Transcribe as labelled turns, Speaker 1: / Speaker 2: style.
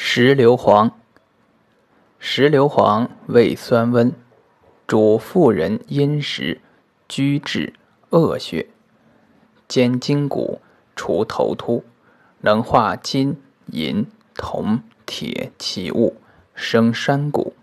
Speaker 1: 石硫磺，石硫磺味酸温，主妇人阴实、拘滞、恶血，兼筋骨，除头秃，能化金、银、铜、铁、器物，生山谷。